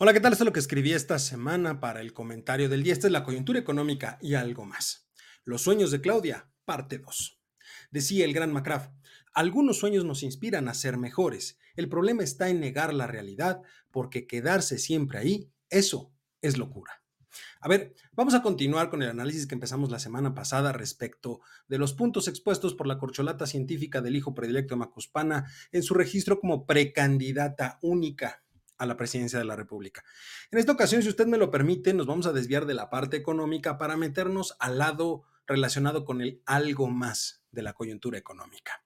Hola, ¿qué tal? Esto es lo que escribí esta semana para el comentario del día. Esta es la coyuntura económica y algo más. Los sueños de Claudia, parte 2. Decía el gran Macraff, algunos sueños nos inspiran a ser mejores. El problema está en negar la realidad, porque quedarse siempre ahí, eso es locura. A ver, vamos a continuar con el análisis que empezamos la semana pasada respecto de los puntos expuestos por la corcholata científica del hijo predilecto de Macuspana en su registro como precandidata única a la presidencia de la República. En esta ocasión, si usted me lo permite, nos vamos a desviar de la parte económica para meternos al lado relacionado con el algo más de la coyuntura económica.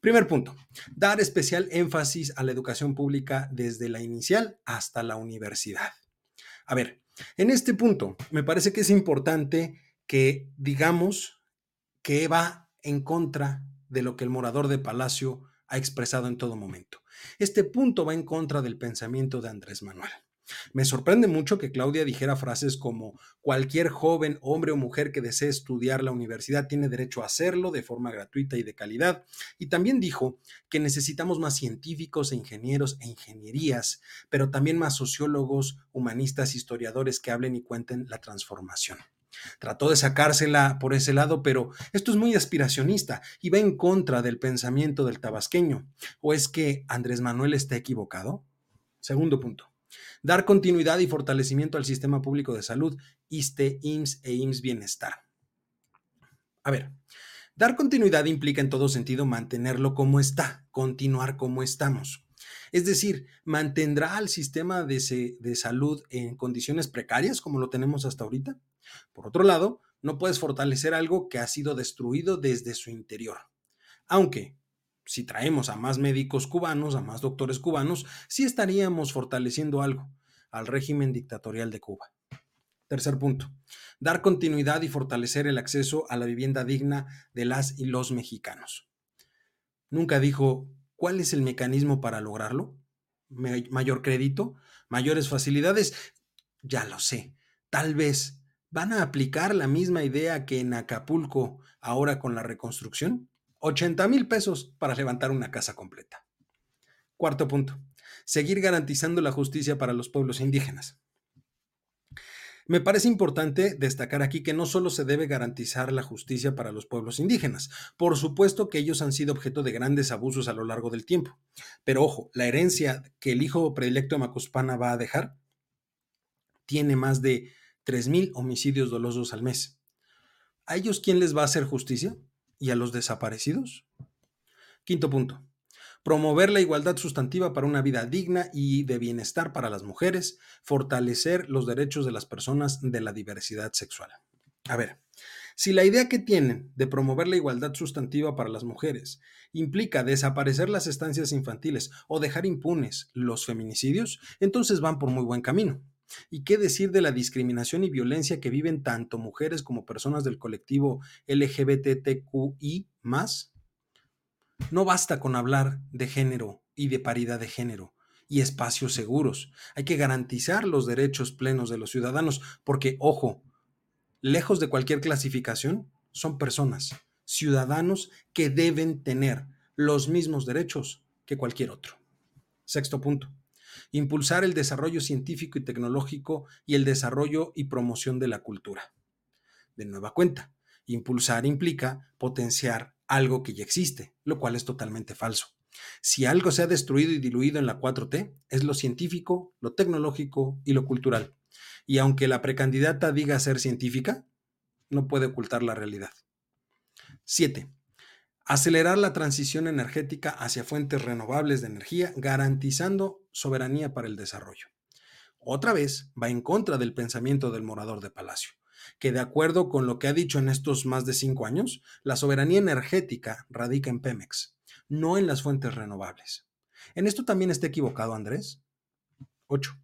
Primer punto, dar especial énfasis a la educación pública desde la inicial hasta la universidad. A ver, en este punto me parece que es importante que digamos que va en contra de lo que el morador de Palacio ha expresado en todo momento. Este punto va en contra del pensamiento de Andrés Manuel. Me sorprende mucho que Claudia dijera frases como cualquier joven, hombre o mujer que desee estudiar la universidad tiene derecho a hacerlo de forma gratuita y de calidad. Y también dijo que necesitamos más científicos e ingenieros e ingenierías, pero también más sociólogos, humanistas, historiadores que hablen y cuenten la transformación. Trató de sacársela por ese lado, pero esto es muy aspiracionista y va en contra del pensamiento del tabasqueño. ¿O es que Andrés Manuel está equivocado? Segundo punto. Dar continuidad y fortalecimiento al sistema público de salud, ISTE, IMSS e IMSS Bienestar. A ver, dar continuidad implica en todo sentido mantenerlo como está, continuar como estamos. Es decir, mantendrá al sistema de, de salud en condiciones precarias como lo tenemos hasta ahorita. Por otro lado, no puedes fortalecer algo que ha sido destruido desde su interior. Aunque, si traemos a más médicos cubanos, a más doctores cubanos, sí estaríamos fortaleciendo algo al régimen dictatorial de Cuba. Tercer punto, dar continuidad y fortalecer el acceso a la vivienda digna de las y los mexicanos. Nunca dijo cuál es el mecanismo para lograrlo. Mayor crédito, mayores facilidades, ya lo sé. Tal vez ¿Van a aplicar la misma idea que en Acapulco ahora con la reconstrucción? 80 mil pesos para levantar una casa completa. Cuarto punto, seguir garantizando la justicia para los pueblos indígenas. Me parece importante destacar aquí que no solo se debe garantizar la justicia para los pueblos indígenas, por supuesto que ellos han sido objeto de grandes abusos a lo largo del tiempo, pero ojo, la herencia que el hijo predilecto de Macuspana va a dejar tiene más de 3.000 homicidios dolosos al mes. ¿A ellos quién les va a hacer justicia? ¿Y a los desaparecidos? Quinto punto. Promover la igualdad sustantiva para una vida digna y de bienestar para las mujeres, fortalecer los derechos de las personas de la diversidad sexual. A ver, si la idea que tienen de promover la igualdad sustantiva para las mujeres implica desaparecer las estancias infantiles o dejar impunes los feminicidios, entonces van por muy buen camino. ¿Y qué decir de la discriminación y violencia que viven tanto mujeres como personas del colectivo LGBTQI No basta con hablar de género y de paridad de género y espacios seguros. Hay que garantizar los derechos plenos de los ciudadanos porque, ojo, lejos de cualquier clasificación, son personas, ciudadanos que deben tener los mismos derechos que cualquier otro. Sexto punto impulsar el desarrollo científico y tecnológico y el desarrollo y promoción de la cultura. De nueva cuenta, impulsar implica potenciar algo que ya existe, lo cual es totalmente falso. Si algo se ha destruido y diluido en la 4T, es lo científico, lo tecnológico y lo cultural. Y aunque la precandidata diga ser científica, no puede ocultar la realidad. 7. Acelerar la transición energética hacia fuentes renovables de energía, garantizando soberanía para el desarrollo. Otra vez va en contra del pensamiento del morador de Palacio, que de acuerdo con lo que ha dicho en estos más de cinco años, la soberanía energética radica en Pemex, no en las fuentes renovables. ¿En esto también está equivocado Andrés? 8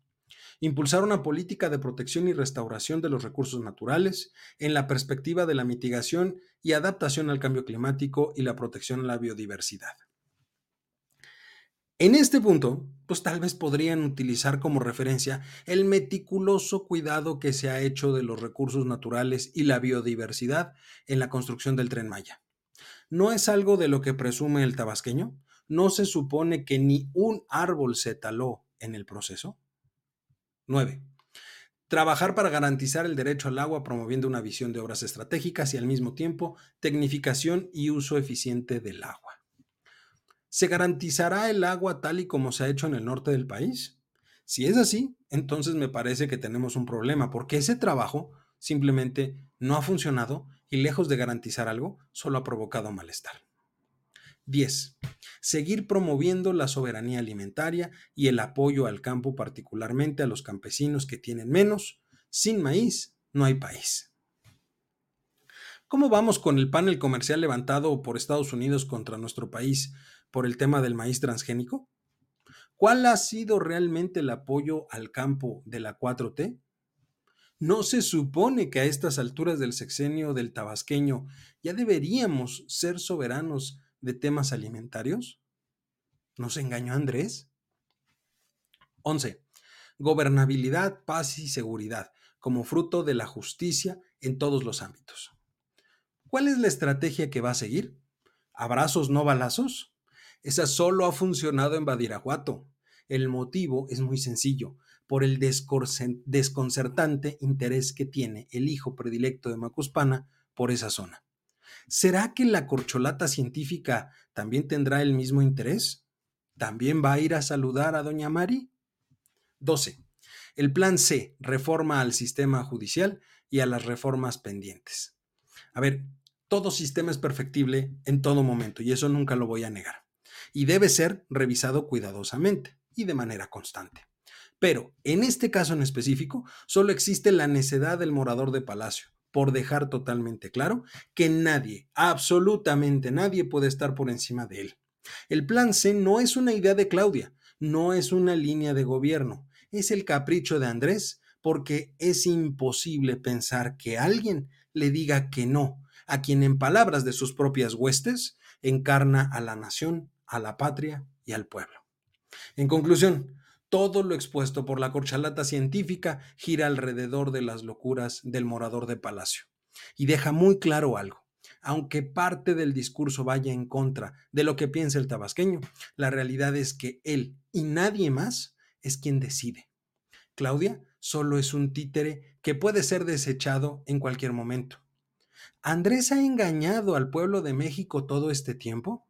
impulsar una política de protección y restauración de los recursos naturales en la perspectiva de la mitigación y adaptación al cambio climático y la protección a la biodiversidad. En este punto, pues tal vez podrían utilizar como referencia el meticuloso cuidado que se ha hecho de los recursos naturales y la biodiversidad en la construcción del tren Maya. ¿No es algo de lo que presume el tabasqueño? ¿No se supone que ni un árbol se taló en el proceso? 9. Trabajar para garantizar el derecho al agua promoviendo una visión de obras estratégicas y al mismo tiempo tecnificación y uso eficiente del agua. ¿Se garantizará el agua tal y como se ha hecho en el norte del país? Si es así, entonces me parece que tenemos un problema porque ese trabajo simplemente no ha funcionado y lejos de garantizar algo, solo ha provocado malestar. 10. Seguir promoviendo la soberanía alimentaria y el apoyo al campo, particularmente a los campesinos que tienen menos. Sin maíz no hay país. ¿Cómo vamos con el panel comercial levantado por Estados Unidos contra nuestro país por el tema del maíz transgénico? ¿Cuál ha sido realmente el apoyo al campo de la 4T? ¿No se supone que a estas alturas del sexenio del tabasqueño ya deberíamos ser soberanos de temas alimentarios? ¿Nos engañó Andrés? 11. Gobernabilidad, paz y seguridad como fruto de la justicia en todos los ámbitos. ¿Cuál es la estrategia que va a seguir? ¿Abrazos no balazos? Esa solo ha funcionado en Badiraguato. El motivo es muy sencillo, por el desconcertante interés que tiene el hijo predilecto de Macuspana por esa zona. ¿Será que la corcholata científica también tendrá el mismo interés? ¿También va a ir a saludar a doña Mari? 12. El plan C, reforma al sistema judicial y a las reformas pendientes. A ver, todo sistema es perfectible en todo momento y eso nunca lo voy a negar. Y debe ser revisado cuidadosamente y de manera constante. Pero en este caso en específico, solo existe la necedad del morador de palacio, por dejar totalmente claro que nadie, absolutamente nadie puede estar por encima de él. El plan C no es una idea de Claudia, no es una línea de gobierno, es el capricho de Andrés, porque es imposible pensar que alguien le diga que no a quien en palabras de sus propias huestes encarna a la nación, a la patria y al pueblo. En conclusión, todo lo expuesto por la corchalata científica gira alrededor de las locuras del morador de palacio. Y deja muy claro algo. Aunque parte del discurso vaya en contra de lo que piensa el tabasqueño, la realidad es que él y nadie más es quien decide. Claudia solo es un títere que puede ser desechado en cualquier momento. ¿Andrés ha engañado al pueblo de México todo este tiempo?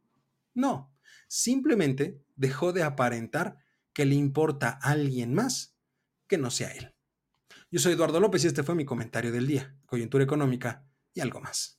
No, simplemente dejó de aparentar que le importa a alguien más que no sea él. Yo soy Eduardo López y este fue mi comentario del día, coyuntura económica y algo más.